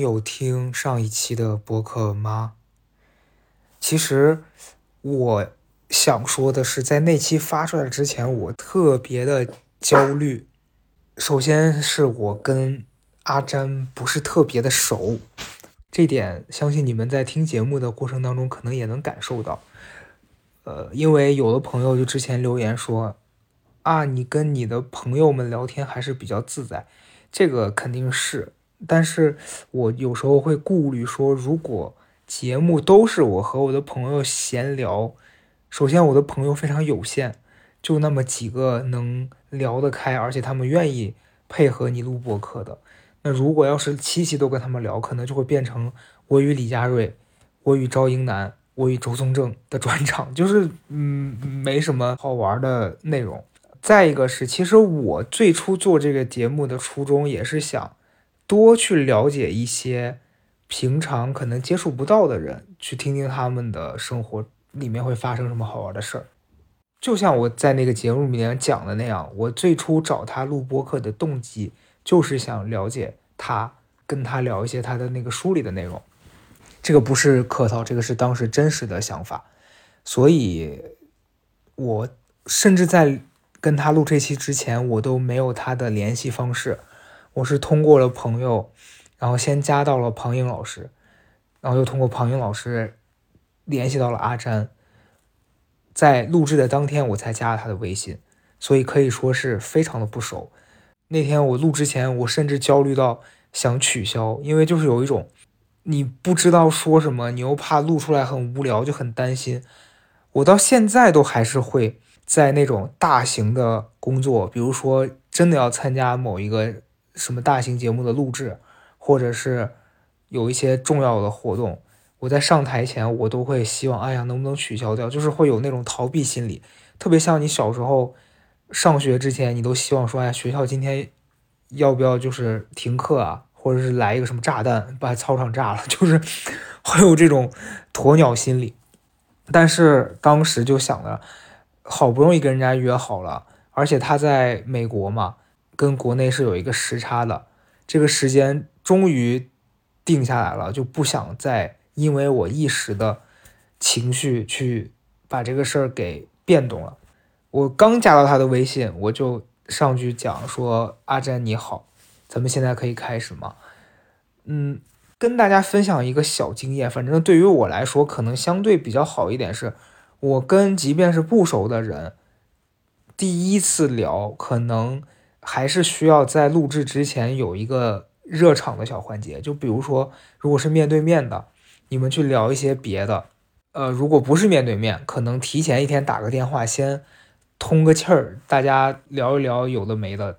有听上一期的播客吗？其实我想说的是，在那期发出来之前，我特别的焦虑。首先是我跟阿詹不是特别的熟，这点相信你们在听节目的过程当中可能也能感受到。呃，因为有的朋友就之前留言说，啊，你跟你的朋友们聊天还是比较自在，这个肯定是。但是我有时候会顾虑说，如果节目都是我和我的朋友闲聊，首先我的朋友非常有限，就那么几个能聊得开，而且他们愿意配合你录播客的。那如果要是七期都跟他们聊，可能就会变成我与李佳瑞、我与赵英男、我与周宗正的专场，就是嗯没什么好玩的内容。再一个是，其实我最初做这个节目的初衷也是想。多去了解一些平常可能接触不到的人，去听听他们的生活里面会发生什么好玩的事儿。就像我在那个节目里面讲的那样，我最初找他录播客的动机就是想了解他，跟他聊一些他的那个书里的内容。这个不是客套，这个是当时真实的想法。所以，我甚至在跟他录这期之前，我都没有他的联系方式。我是通过了朋友，然后先加到了庞颖老师，然后又通过庞颖老师联系到了阿詹，在录制的当天我才加了他的微信，所以可以说是非常的不熟。那天我录之前，我甚至焦虑到想取消，因为就是有一种你不知道说什么，你又怕录出来很无聊，就很担心。我到现在都还是会在那种大型的工作，比如说真的要参加某一个。什么大型节目的录制，或者是有一些重要的活动，我在上台前，我都会希望，哎呀，能不能取消掉？就是会有那种逃避心理，特别像你小时候上学之前，你都希望说，哎呀，学校今天要不要就是停课啊，或者是来一个什么炸弹把操场炸了，就是会有这种鸵鸟心理。但是当时就想着，好不容易跟人家约好了，而且他在美国嘛。跟国内是有一个时差的，这个时间终于定下来了，就不想再因为我一时的情绪去把这个事儿给变动了。我刚加到他的微信，我就上去讲说：“阿詹你好，咱们现在可以开始吗？”嗯，跟大家分享一个小经验，反正对于我来说，可能相对比较好一点，是我跟即便是不熟的人，第一次聊可能。还是需要在录制之前有一个热场的小环节，就比如说，如果是面对面的，你们去聊一些别的；呃，如果不是面对面，可能提前一天打个电话，先通个气儿，大家聊一聊有的没的，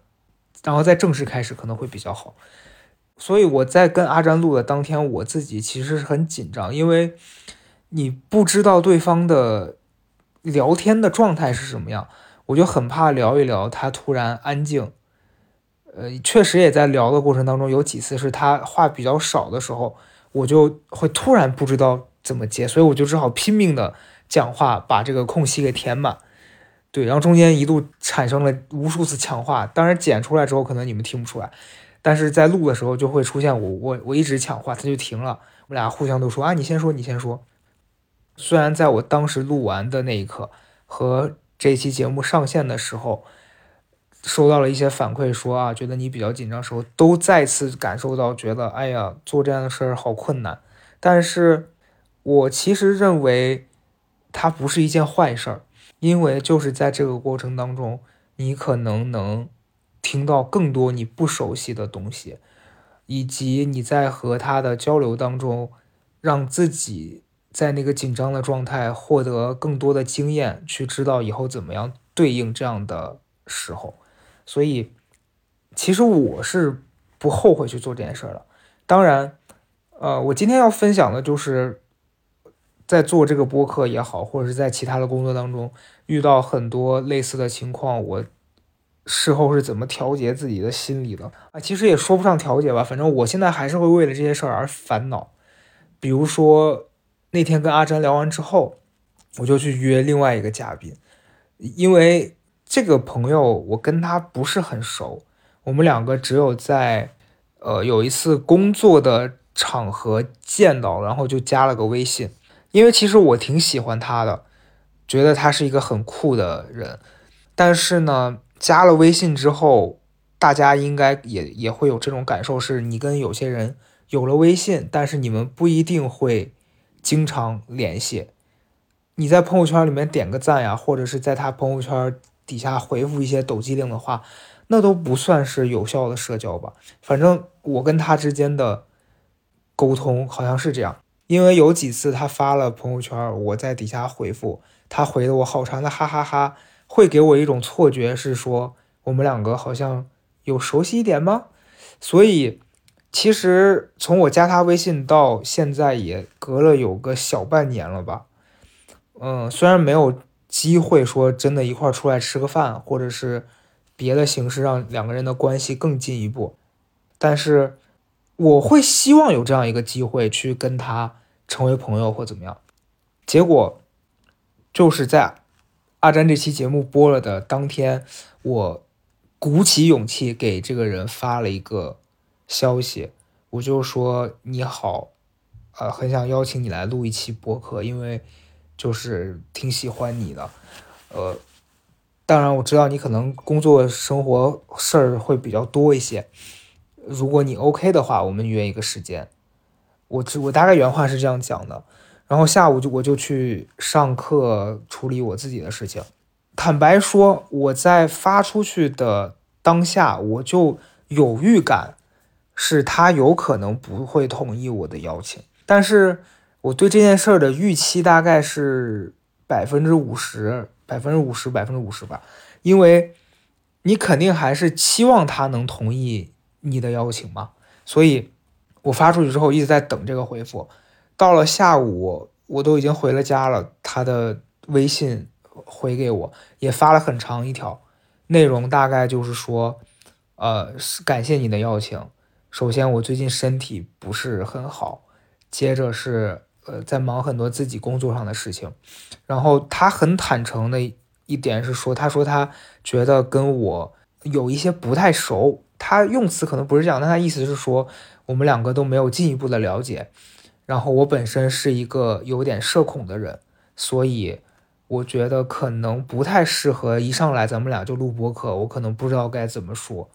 然后再正式开始可能会比较好。所以我在跟阿詹录的当天，我自己其实是很紧张，因为你不知道对方的聊天的状态是什么样，我就很怕聊一聊他突然安静。呃，确实也在聊的过程当中，有几次是他话比较少的时候，我就会突然不知道怎么接，所以我就只好拼命的讲话，把这个空隙给填满。对，然后中间一度产生了无数次抢话，当然剪出来之后可能你们听不出来，但是在录的时候就会出现我我我一直抢话，他就停了，我们俩互相都说啊，你先说，你先说。虽然在我当时录完的那一刻和这期节目上线的时候。收到了一些反馈，说啊，觉得你比较紧张，时候都再次感受到，觉得哎呀，做这样的事儿好困难。但是，我其实认为它不是一件坏事儿，因为就是在这个过程当中，你可能能听到更多你不熟悉的东西，以及你在和他的交流当中，让自己在那个紧张的状态获得更多的经验，去知道以后怎么样对应这样的时候。所以，其实我是不后悔去做这件事儿的。当然，呃，我今天要分享的就是在做这个播客也好，或者是在其他的工作当中遇到很多类似的情况，我事后是怎么调节自己的心理的啊？其实也说不上调节吧，反正我现在还是会为了这些事儿而烦恼。比如说那天跟阿詹聊完之后，我就去约另外一个嘉宾，因为。这个朋友，我跟他不是很熟，我们两个只有在，呃，有一次工作的场合见到，然后就加了个微信，因为其实我挺喜欢他的，觉得他是一个很酷的人，但是呢，加了微信之后，大家应该也也会有这种感受，是你跟有些人有了微信，但是你们不一定会经常联系。你在朋友圈里面点个赞呀，或者是在他朋友圈底下回复一些抖机灵的话，那都不算是有效的社交吧。反正我跟他之间的沟通好像是这样，因为有几次他发了朋友圈，我在底下回复，他回的我好长的哈哈哈，会给我一种错觉，是说我们两个好像有熟悉一点吗？所以其实从我加他微信到现在也隔了有个小半年了吧。嗯，虽然没有机会说真的一块儿出来吃个饭，或者是别的形式让两个人的关系更进一步，但是我会希望有这样一个机会去跟他成为朋友或怎么样。结果就是在阿詹这期节目播了的当天，我鼓起勇气给这个人发了一个消息，我就说你好，呃，很想邀请你来录一期播客，因为。就是挺喜欢你的，呃，当然我知道你可能工作生活事儿会比较多一些。如果你 OK 的话，我们约一个时间。我我大概原话是这样讲的。然后下午就我就去上课处理我自己的事情。坦白说，我在发出去的当下，我就有预感是他有可能不会同意我的邀请，但是。我对这件事儿的预期大概是百分之五十，百分之五十，百分之五十吧，因为你肯定还是期望他能同意你的邀请嘛，所以我发出去之后一直在等这个回复，到了下午我都已经回了家了，他的微信回给我也发了很长一条，内容大概就是说，呃，感谢你的邀请，首先我最近身体不是很好，接着是。呃，在忙很多自己工作上的事情，然后他很坦诚的一点是说，他说他觉得跟我有一些不太熟，他用词可能不是这样，但他意思是说我们两个都没有进一步的了解，然后我本身是一个有点社恐的人，所以我觉得可能不太适合一上来咱们俩就录播客，我可能不知道该怎么说，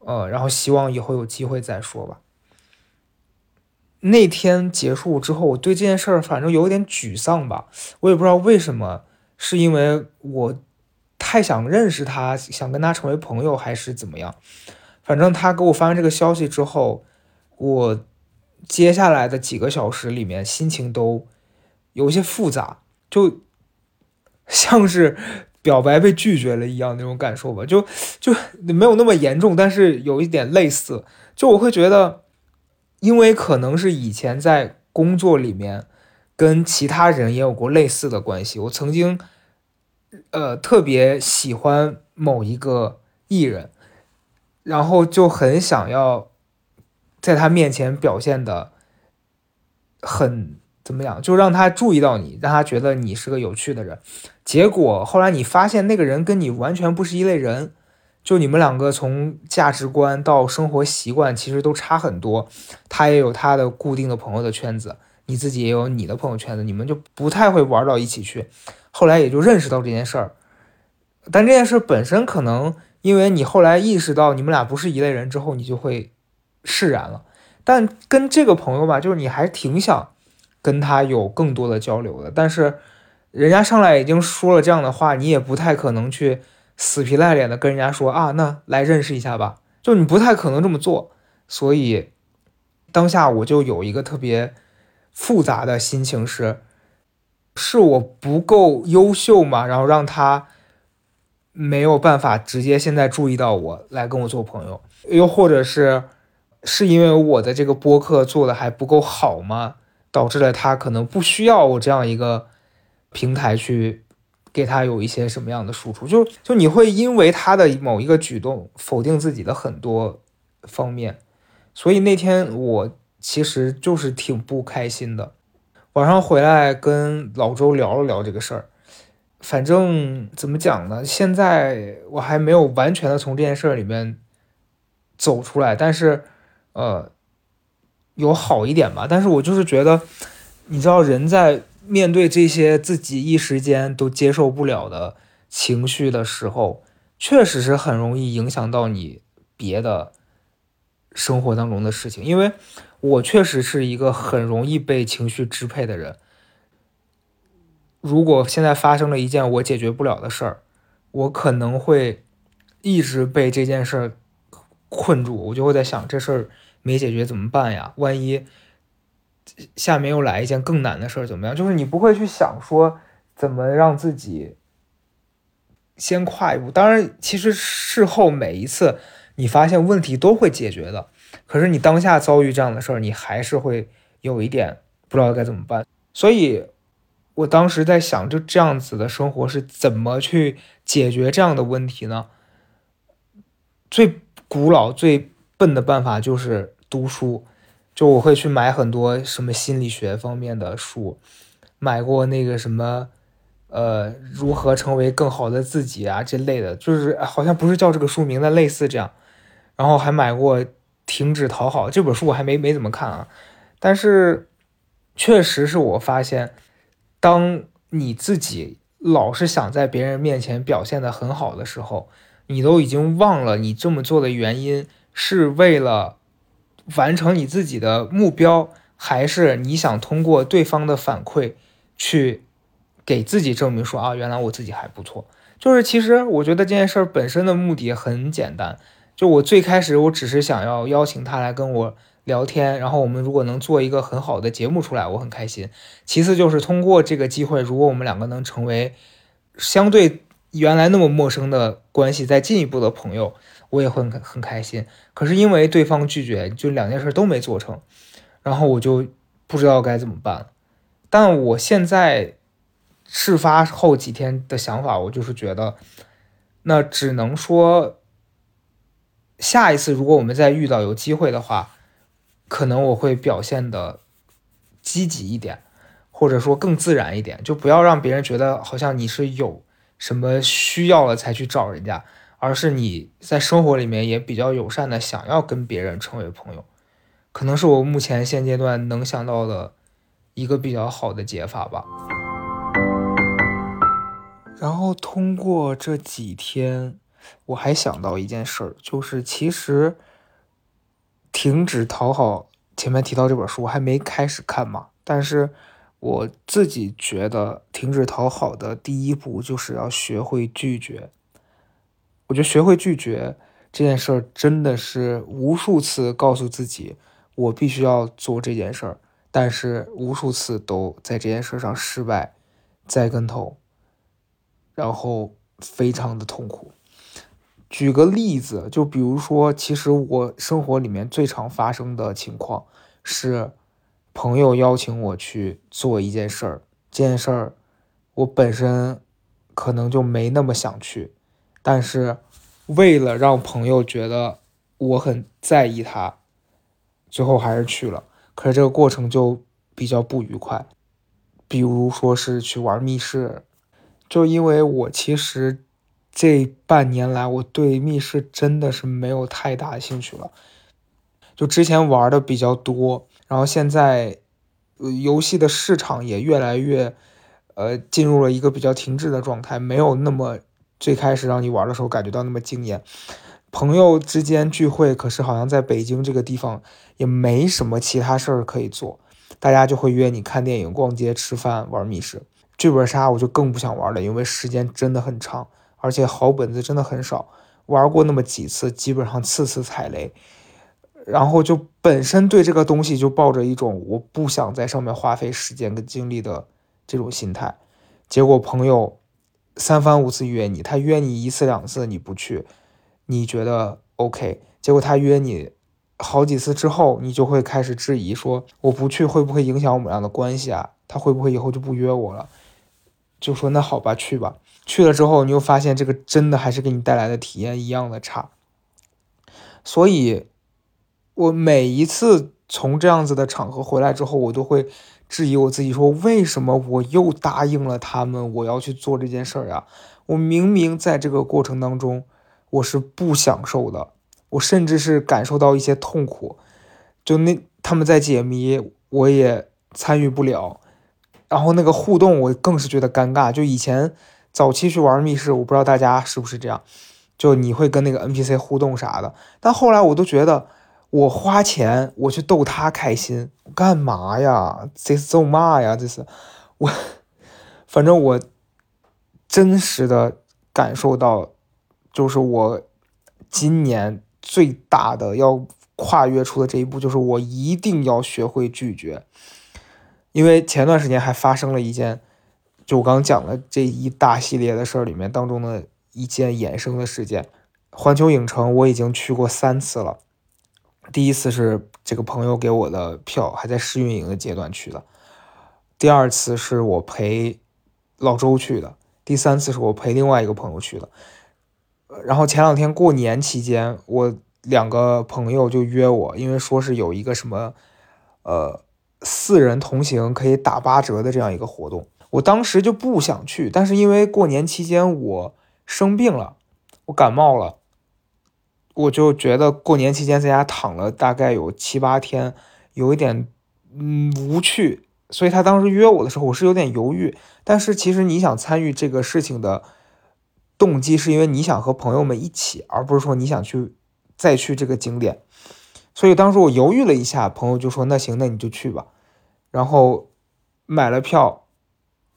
呃，然后希望以后有机会再说吧。那天结束之后，我对这件事儿反正有点沮丧吧，我也不知道为什么，是因为我太想认识他，想跟他成为朋友，还是怎么样？反正他给我发完这个消息之后，我接下来的几个小时里面心情都有一些复杂，就像是表白被拒绝了一样那种感受吧，就就没有那么严重，但是有一点类似，就我会觉得。因为可能是以前在工作里面跟其他人也有过类似的关系，我曾经呃特别喜欢某一个艺人，然后就很想要在他面前表现的很怎么样，就让他注意到你，让他觉得你是个有趣的人。结果后来你发现那个人跟你完全不是一类人。就你们两个从价值观到生活习惯，其实都差很多。他也有他的固定的朋友的圈子，你自己也有你的朋友圈子，你们就不太会玩到一起去。后来也就认识到这件事儿，但这件事本身可能因为你后来意识到你们俩不是一类人之后，你就会释然了。但跟这个朋友吧，就是你还挺想跟他有更多的交流的，但是人家上来已经说了这样的话，你也不太可能去。死皮赖脸的跟人家说啊，那来认识一下吧，就你不太可能这么做，所以当下我就有一个特别复杂的心情是，是我不够优秀嘛，然后让他没有办法直接现在注意到我来跟我做朋友，又或者是是因为我的这个播客做的还不够好吗，导致了他可能不需要我这样一个平台去。给他有一些什么样的输出？就就你会因为他的某一个举动否定自己的很多方面，所以那天我其实就是挺不开心的。晚上回来跟老周聊了聊这个事儿，反正怎么讲呢？现在我还没有完全的从这件事儿里面走出来，但是呃，有好一点吧。但是我就是觉得，你知道，人在面对这些自己一时间都接受不了的情绪的时候，确实是很容易影响到你别的生活当中的事情。因为我确实是一个很容易被情绪支配的人。如果现在发生了一件我解决不了的事儿，我可能会一直被这件事儿困住，我就会在想这事儿没解决怎么办呀？万一下面又来一件更难的事儿怎么样？就是你不会去想说怎么让自己先跨一步。当然，其实事后每一次你发现问题都会解决的，可是你当下遭遇这样的事儿，你还是会有一点不知道该怎么办。所以。我当时在想，就这样子的生活是怎么去解决这样的问题呢？最古老、最笨的办法就是读书。就我会去买很多什么心理学方面的书，买过那个什么，呃，如何成为更好的自己啊这类的，就是好像不是叫这个书名的，类似这样。然后还买过《停止讨好》这本书，我还没没怎么看啊，但是确实是我发现。当你自己老是想在别人面前表现的很好的时候，你都已经忘了你这么做的原因是为了完成你自己的目标，还是你想通过对方的反馈去给自己证明说啊，原来我自己还不错。就是其实我觉得这件事本身的目的很简单，就我最开始我只是想要邀请他来跟我。聊天，然后我们如果能做一个很好的节目出来，我很开心。其次就是通过这个机会，如果我们两个能成为相对原来那么陌生的关系再进一步的朋友，我也会很很开心。可是因为对方拒绝，就两件事都没做成，然后我就不知道该怎么办。但我现在事发后几天的想法，我就是觉得，那只能说下一次如果我们再遇到有机会的话。可能我会表现的积极一点，或者说更自然一点，就不要让别人觉得好像你是有什么需要了才去找人家，而是你在生活里面也比较友善的想要跟别人成为朋友，可能是我目前现阶段能想到的一个比较好的解法吧。然后通过这几天，我还想到一件事儿，就是其实。停止讨好。前面提到这本书，我还没开始看嘛。但是我自己觉得，停止讨好的第一步就是要学会拒绝。我觉得学会拒绝这件事儿，真的是无数次告诉自己，我必须要做这件事儿，但是无数次都在这件事上失败，栽跟头，然后非常的痛苦。举个例子，就比如说，其实我生活里面最常发生的情况是，朋友邀请我去做一件事儿，这件事儿我本身可能就没那么想去，但是为了让朋友觉得我很在意他，最后还是去了。可是这个过程就比较不愉快，比如说是去玩密室，就因为我其实。这半年来，我对密室真的是没有太大兴趣了。就之前玩的比较多，然后现在，游戏的市场也越来越，呃，进入了一个比较停滞的状态，没有那么最开始让你玩的时候感觉到那么惊艳。朋友之间聚会，可是好像在北京这个地方也没什么其他事儿可以做，大家就会约你看电影、逛街、吃饭、玩密室。剧本杀我就更不想玩了，因为时间真的很长。而且好本子真的很少，玩过那么几次，基本上次次踩雷，然后就本身对这个东西就抱着一种我不想在上面花费时间跟精力的这种心态，结果朋友三番五次约你，他约你一次两次你不去，你觉得 OK，结果他约你好几次之后，你就会开始质疑说我不去会不会影响我们俩的关系啊？他会不会以后就不约我了？就说那好吧，去吧。去了之后，你又发现这个真的还是给你带来的体验一样的差。所以，我每一次从这样子的场合回来之后，我都会质疑我自己：说为什么我又答应了他们，我要去做这件事儿啊？我明明在这个过程当中，我是不享受的，我甚至是感受到一些痛苦。就那他们在解谜，我也参与不了。然后那个互动，我更是觉得尴尬。就以前早期去玩密室，我不知道大家是不是这样，就你会跟那个 NPC 互动啥的。但后来我都觉得，我花钱我去逗他开心，干嘛呀？这是咒骂呀？这是我，反正我真实的感受到，就是我今年最大的要跨越出的这一步，就是我一定要学会拒绝。因为前段时间还发生了一件，就我刚讲的这一大系列的事儿里面当中的一件衍生的事件。环球影城我已经去过三次了，第一次是这个朋友给我的票，还在试运营的阶段去的；第二次是我陪老周去的；第三次是我陪另外一个朋友去的。然后前两天过年期间，我两个朋友就约我，因为说是有一个什么，呃。四人同行可以打八折的这样一个活动，我当时就不想去，但是因为过年期间我生病了，我感冒了，我就觉得过年期间在家躺了大概有七八天，有一点嗯无趣，所以他当时约我的时候，我是有点犹豫。但是其实你想参与这个事情的动机，是因为你想和朋友们一起，而不是说你想去再去这个景点。所以当时我犹豫了一下，朋友就说：“那行，那你就去吧。”然后买了票，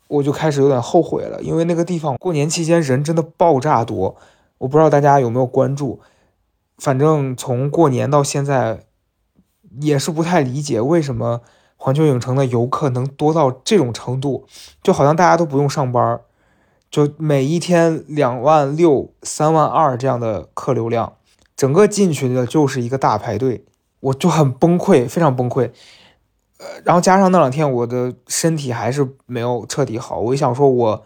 我就开始有点后悔了，因为那个地方过年期间人真的爆炸多。我不知道大家有没有关注，反正从过年到现在，也是不太理解为什么环球影城的游客能多到这种程度，就好像大家都不用上班，就每一天两万六、三万二这样的客流量，整个进去的就是一个大排队。我就很崩溃，非常崩溃，呃，然后加上那两天我的身体还是没有彻底好，我想说，我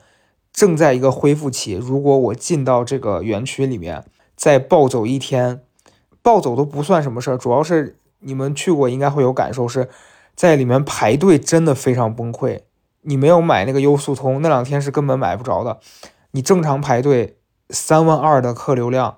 正在一个恢复期，如果我进到这个园区里面再暴走一天，暴走都不算什么事儿，主要是你们去过应该会有感受，是在里面排队真的非常崩溃，你没有买那个优速通，那两天是根本买不着的，你正常排队三万二的客流量，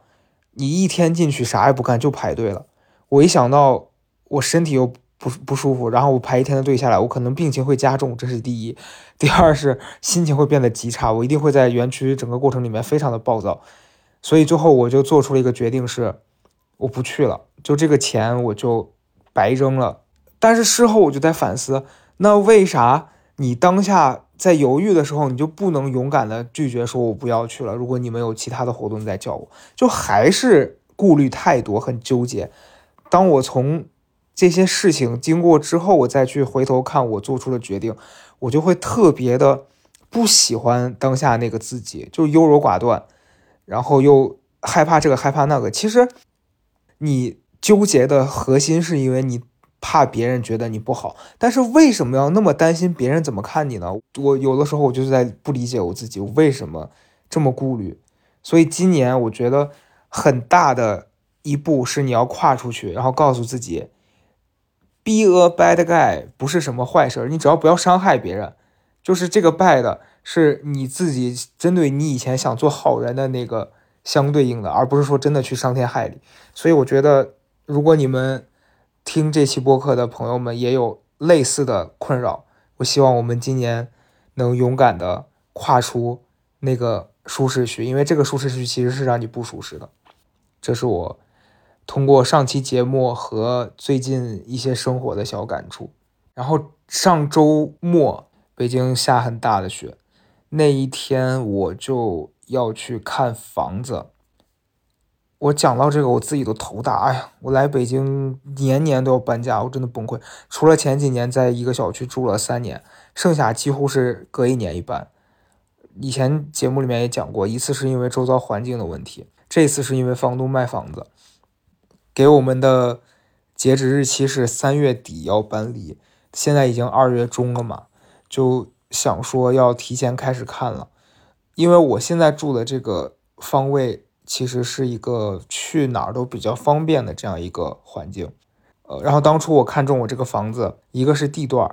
你一天进去啥也不干就排队了。我一想到我身体又不不舒服，然后我排一天的队下来，我可能病情会加重，这是第一。第二是心情会变得极差，我一定会在园区整个过程里面非常的暴躁。所以最后我就做出了一个决定，是我不去了，就这个钱我就白扔了。但是事后我就在反思，那为啥你当下在犹豫的时候，你就不能勇敢的拒绝说我不要去了？如果你们有其他的活动再叫我，就还是顾虑太多，很纠结。当我从这些事情经过之后，我再去回头看我做出的决定，我就会特别的不喜欢当下那个自己，就优柔寡断，然后又害怕这个害怕那个。其实你纠结的核心是因为你怕别人觉得你不好，但是为什么要那么担心别人怎么看你呢？我有的时候我就是在不理解我自己，我为什么这么顾虑。所以今年我觉得很大的。一步是你要跨出去，然后告诉自己，be a bad guy 不是什么坏事，你只要不要伤害别人，就是这个 bad 是你自己针对你以前想做好人的那个相对应的，而不是说真的去伤天害理。所以我觉得，如果你们听这期播客的朋友们也有类似的困扰，我希望我们今年能勇敢的跨出那个舒适区，因为这个舒适区其实是让你不舒适的。这是我。通过上期节目和最近一些生活的小感触，然后上周末北京下很大的雪，那一天我就要去看房子。我讲到这个，我自己都头大。哎呀，我来北京年年都要搬家，我真的崩溃。除了前几年在一个小区住了三年，剩下几乎是隔一年一搬。以前节目里面也讲过，一次是因为周遭环境的问题，这次是因为房东卖房子。给我们的截止日期是三月底要搬离，现在已经二月中了嘛，就想说要提前开始看了，因为我现在住的这个方位其实是一个去哪儿都比较方便的这样一个环境，呃，然后当初我看中我这个房子，一个是地段，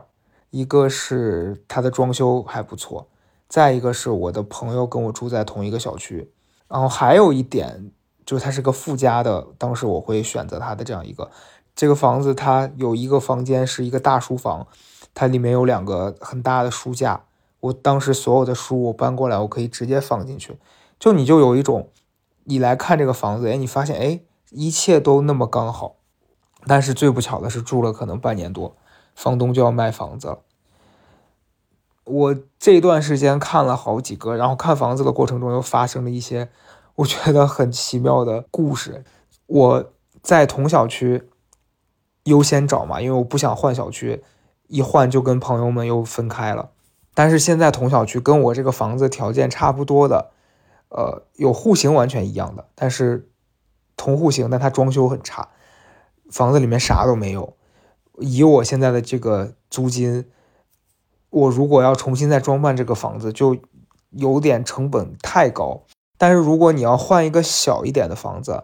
一个是它的装修还不错，再一个是我的朋友跟我住在同一个小区，然后还有一点。就是它是个附加的，当时我会选择它的这样一个这个房子它有一个房间是一个大书房，它里面有两个很大的书架。我当时所有的书我搬过来，我可以直接放进去。就你就有一种，你来看这个房子，哎，你发现哎，一切都那么刚好。但是最不巧的是，住了可能半年多，房东就要卖房子了。我这段时间看了好几个，然后看房子的过程中又发生了一些我觉得很奇妙的故事。我在同小区优先找嘛，因为我不想换小区，一换就跟朋友们又分开了。但是现在同小区跟我这个房子条件差不多的，呃，有户型完全一样的，但是同户型，但它装修很差，房子里面啥都没有。以我现在的这个租金。我如果要重新再装扮这个房子，就有点成本太高。但是如果你要换一个小一点的房子，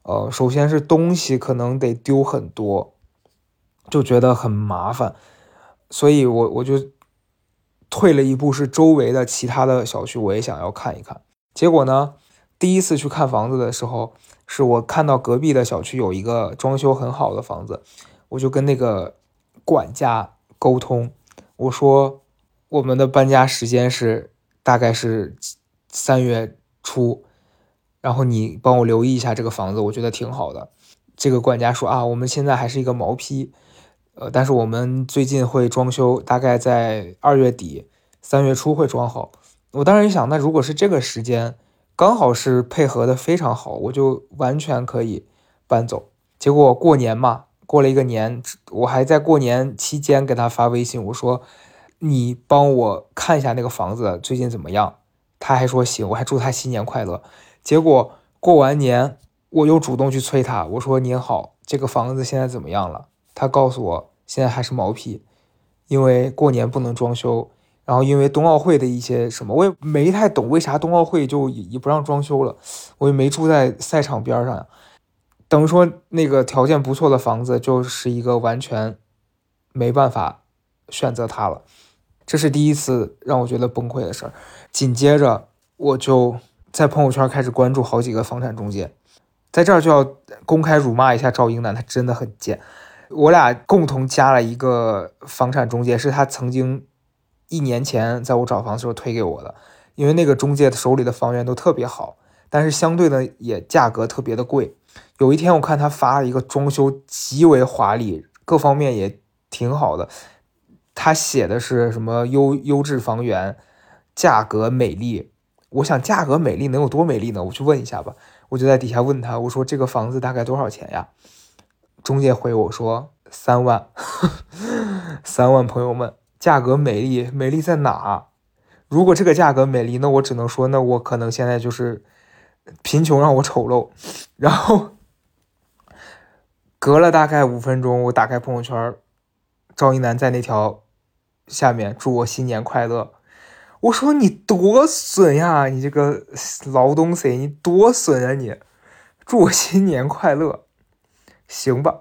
呃，首先是东西可能得丢很多，就觉得很麻烦。所以我我就退了一步，是周围的其他的小区我也想要看一看。结果呢，第一次去看房子的时候，是我看到隔壁的小区有一个装修很好的房子，我就跟那个管家沟通。我说，我们的搬家时间是大概是三月初，然后你帮我留意一下这个房子，我觉得挺好的。这个管家说啊，我们现在还是一个毛坯，呃，但是我们最近会装修，大概在二月底三月初会装好。我当时一想，那如果是这个时间，刚好是配合的非常好，我就完全可以搬走。结果过年嘛。过了一个年，我还在过年期间给他发微信，我说：“你帮我看一下那个房子最近怎么样？”他还说行，我还祝他新年快乐。结果过完年，我又主动去催他，我说：“您好，这个房子现在怎么样了？”他告诉我现在还是毛坯，因为过年不能装修，然后因为冬奥会的一些什么，我也没太懂为啥冬奥会就也不让装修了，我也没住在赛场边上呀。等于说，那个条件不错的房子就是一个完全没办法选择它了。这是第一次让我觉得崩溃的事儿。紧接着，我就在朋友圈开始关注好几个房产中介，在这儿就要公开辱骂一下赵英男，他真的很贱。我俩共同加了一个房产中介，是他曾经一年前在我找房的时候推给我的，因为那个中介手里的房源都特别好，但是相对的也价格特别的贵。有一天，我看他发了一个装修极为华丽，各方面也挺好的。他写的是什么优优质房源，价格美丽。我想价格美丽能有多美丽呢？我去问一下吧。我就在底下问他，我说这个房子大概多少钱呀？中介回我说三万，三万。朋友们，价格美丽，美丽在哪？如果这个价格美丽，那我只能说，那我可能现在就是贫穷让我丑陋。然后。隔了大概五分钟，我打开朋友圈，赵一楠在那条下面祝我新年快乐。我说你多损呀，你这个劳东西，你多损啊你！祝我新年快乐，行吧。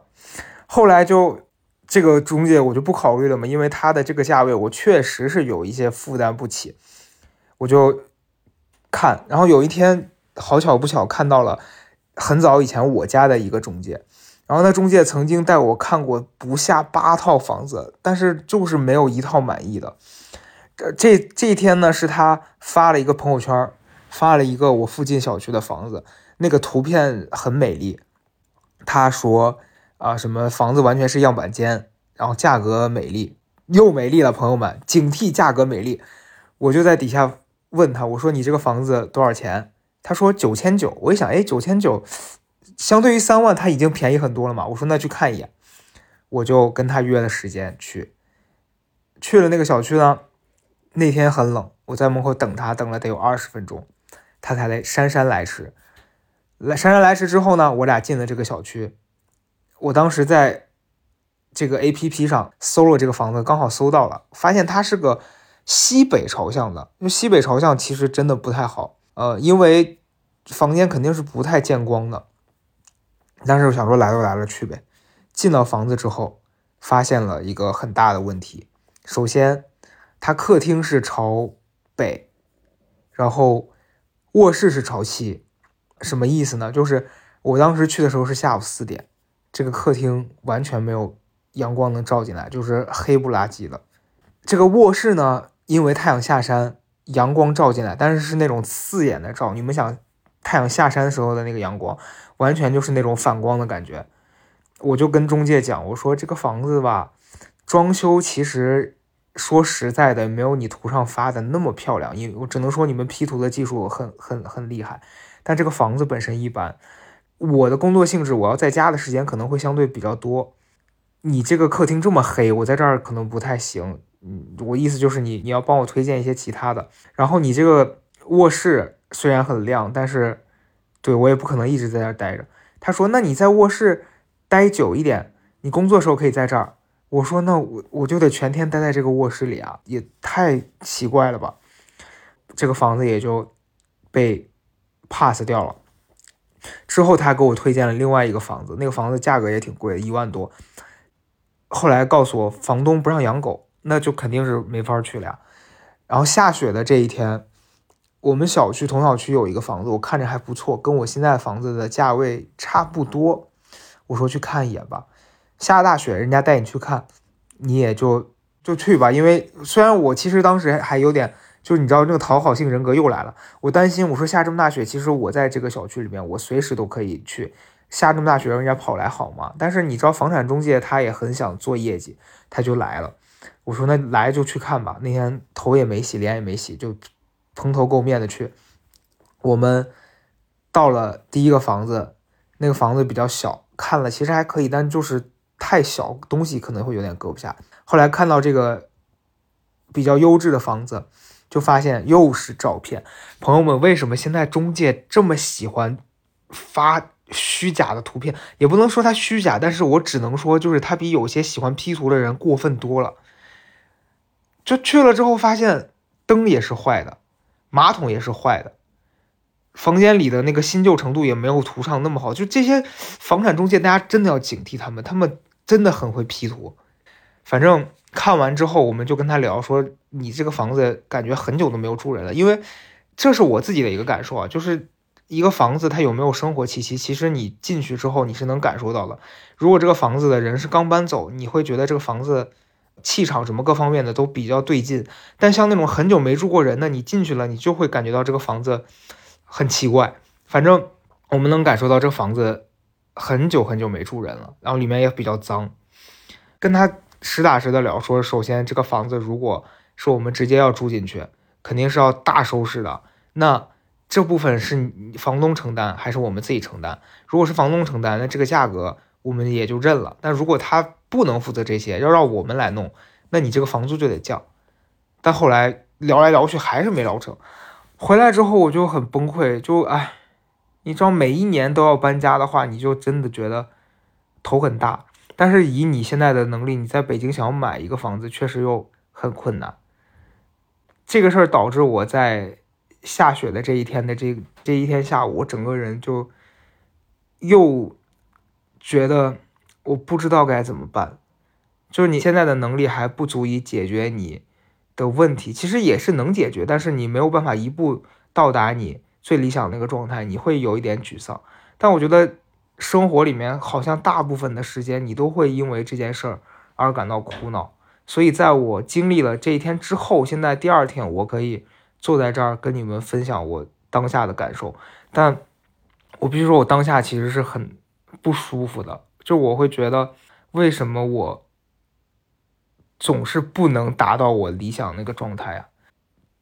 后来就这个中介我就不考虑了嘛，因为他的这个价位我确实是有一些负担不起，我就看。然后有一天好巧不巧看到了很早以前我家的一个中介。然后那中介曾经带我看过不下八套房子，但是就是没有一套满意的。这这这一天呢，是他发了一个朋友圈，发了一个我附近小区的房子，那个图片很美丽。他说啊，什么房子完全是样板间，然后价格美丽又美丽了，朋友们警惕价格美丽。我就在底下问他，我说你这个房子多少钱？他说九千九。我一想，哎，九千九。相对于三万，他已经便宜很多了嘛。我说那去看一眼，我就跟他约了时间去。去了那个小区呢，那天很冷，我在门口等他，等了得有二十分钟，他才来姗姗来迟。来姗姗来迟之后呢，我俩进了这个小区。我当时在这个 A P P 上搜了这个房子，刚好搜到了，发现它是个西北朝向的。因为西北朝向其实真的不太好，呃，因为房间肯定是不太见光的。但是我想说，来都来了，去呗。进到房子之后，发现了一个很大的问题。首先，它客厅是朝北，然后卧室是朝西。什么意思呢？就是我当时去的时候是下午四点，这个客厅完全没有阳光能照进来，就是黑不拉几的。这个卧室呢，因为太阳下山，阳光照进来，但是是那种刺眼的照。你们想，太阳下山的时候的那个阳光，完全就是那种反光的感觉。我就跟中介讲，我说这个房子吧，装修其实说实在的，没有你图上发的那么漂亮。因为我只能说你们 P 图的技术很很很厉害，但这个房子本身一般。我的工作性质，我要在家的时间可能会相对比较多。你这个客厅这么黑，我在这儿可能不太行。嗯，我意思就是你你要帮我推荐一些其他的。然后你这个卧室虽然很亮，但是对我也不可能一直在这儿待着。他说：“那你在卧室待久一点，你工作时候可以在这儿。”我说：“那我我就得全天待在这个卧室里啊，也太奇怪了吧？”这个房子也就被 pass 掉了。之后他给我推荐了另外一个房子，那个房子价格也挺贵，一万多。后来告诉我房东不让养狗，那就肯定是没法去了呀。然后下雪的这一天，我们小区同小区有一个房子，我看着还不错，跟我现在房子的价位差不多。我说去看一眼吧。下大雪，人家带你去看，你也就就去吧。因为虽然我其实当时还有点。就你知道那个讨好性人格又来了，我担心我说下这么大雪，其实我在这个小区里面，我随时都可以去。下这么大雪让人家跑来好吗？但是你知道房产中介他也很想做业绩，他就来了。我说那来就去看吧。那天头也没洗，脸也没洗，就蓬头垢面的去。我们到了第一个房子，那个房子比较小，看了其实还可以，但就是太小，东西可能会有点搁不下。后来看到这个比较优质的房子。就发现又是照片，朋友们，为什么现在中介这么喜欢发虚假的图片？也不能说他虚假，但是我只能说，就是他比有些喜欢 P 图的人过分多了。就去了之后，发现灯也是坏的，马桶也是坏的，房间里的那个新旧程度也没有图上那么好。就这些房产中介，大家真的要警惕他们，他们真的很会 P 图。反正看完之后，我们就跟他聊说。你这个房子感觉很久都没有住人了，因为这是我自己的一个感受啊，就是一个房子它有没有生活气息，其实你进去之后你是能感受到的。如果这个房子的人是刚搬走，你会觉得这个房子气场什么各方面的都比较对劲。但像那种很久没住过人的，你进去了，你就会感觉到这个房子很奇怪。反正我们能感受到这房子很久很久没住人了，然后里面也比较脏。跟他实打实的聊，说首先这个房子如果说我们直接要住进去，肯定是要大收拾的。那这部分是房东承担还是我们自己承担？如果是房东承担，那这个价格我们也就认了。但如果他不能负责这些，要让我们来弄，那你这个房租就得降。但后来聊来聊去还是没聊成。回来之后我就很崩溃，就哎，你知道每一年都要搬家的话，你就真的觉得头很大。但是以你现在的能力，你在北京想要买一个房子，确实又很困难。这个事儿导致我在下雪的这一天的这这一天下午，我整个人就又觉得我不知道该怎么办。就是你现在的能力还不足以解决你的问题，其实也是能解决，但是你没有办法一步到达你最理想那个状态，你会有一点沮丧。但我觉得生活里面好像大部分的时间，你都会因为这件事儿而感到苦恼。所以，在我经历了这一天之后，现在第二天我可以坐在这儿跟你们分享我当下的感受。但我必须说，我当下其实是很不舒服的，就我会觉得，为什么我总是不能达到我理想那个状态啊？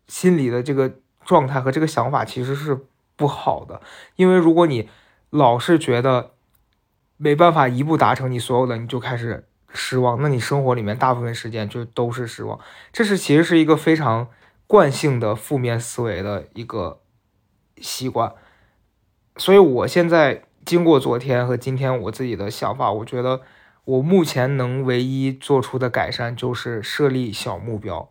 心里的这个状态和这个想法其实是不好的，因为如果你老是觉得没办法一步达成你所有的，你就开始。失望，那你生活里面大部分时间就都是失望，这是其实是一个非常惯性的负面思维的一个习惯。所以我现在经过昨天和今天我自己的想法，我觉得我目前能唯一做出的改善就是设立小目标。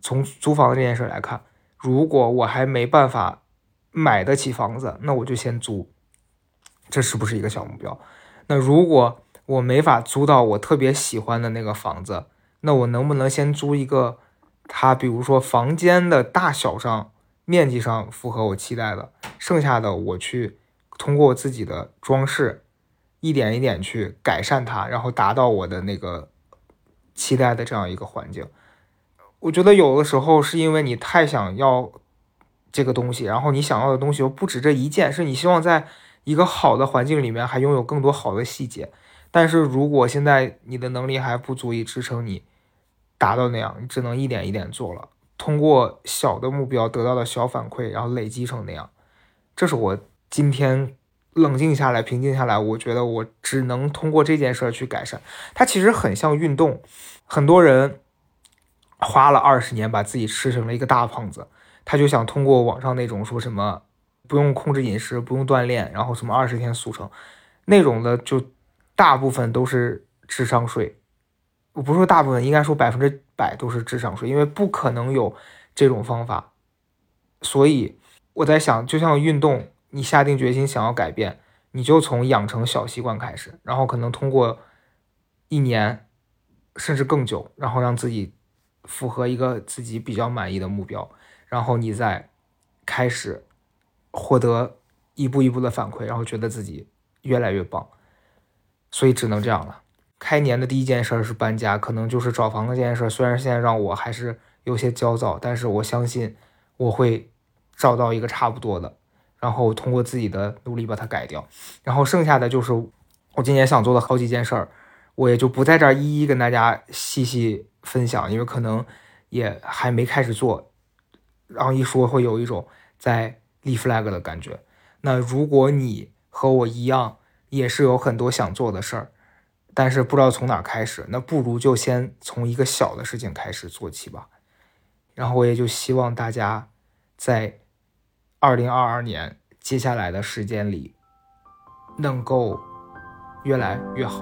从租房这件事来看，如果我还没办法买得起房子，那我就先租，这是不是一个小目标？那如果我没法租到我特别喜欢的那个房子，那我能不能先租一个，它比如说房间的大小上、面积上符合我期待的，剩下的我去通过我自己的装饰，一点一点去改善它，然后达到我的那个期待的这样一个环境。我觉得有的时候是因为你太想要这个东西，然后你想要的东西又不止这一件，是你希望在一个好的环境里面还拥有更多好的细节。但是如果现在你的能力还不足以支撑你达到那样，你只能一点一点做了，通过小的目标得到的小反馈，然后累积成那样。这是我今天冷静下来、平静下来，我觉得我只能通过这件事去改善。它其实很像运动，很多人。花了二十年把自己吃成了一个大胖子，他就想通过网上那种说什么不用控制饮食、不用锻炼，然后什么二十天速成那种的，就大部分都是智商税。我不是说大部分，应该说百分之百都是智商税，因为不可能有这种方法。所以我在想，就像运动，你下定决心想要改变，你就从养成小习惯开始，然后可能通过一年甚至更久，然后让自己。符合一个自己比较满意的目标，然后你再开始获得一步一步的反馈，然后觉得自己越来越棒，所以只能这样了。开年的第一件事是搬家，可能就是找房子这件事。虽然现在让我还是有些焦躁，但是我相信我会找到一个差不多的，然后通过自己的努力把它改掉。然后剩下的就是我今年想做的好几件事儿，我也就不在这儿一一跟大家细细。分享，因为可能也还没开始做，然后一说会有一种在立 flag 的感觉。那如果你和我一样，也是有很多想做的事儿，但是不知道从哪开始，那不如就先从一个小的事情开始做起吧。然后我也就希望大家在二零二二年接下来的时间里，能够越来越好。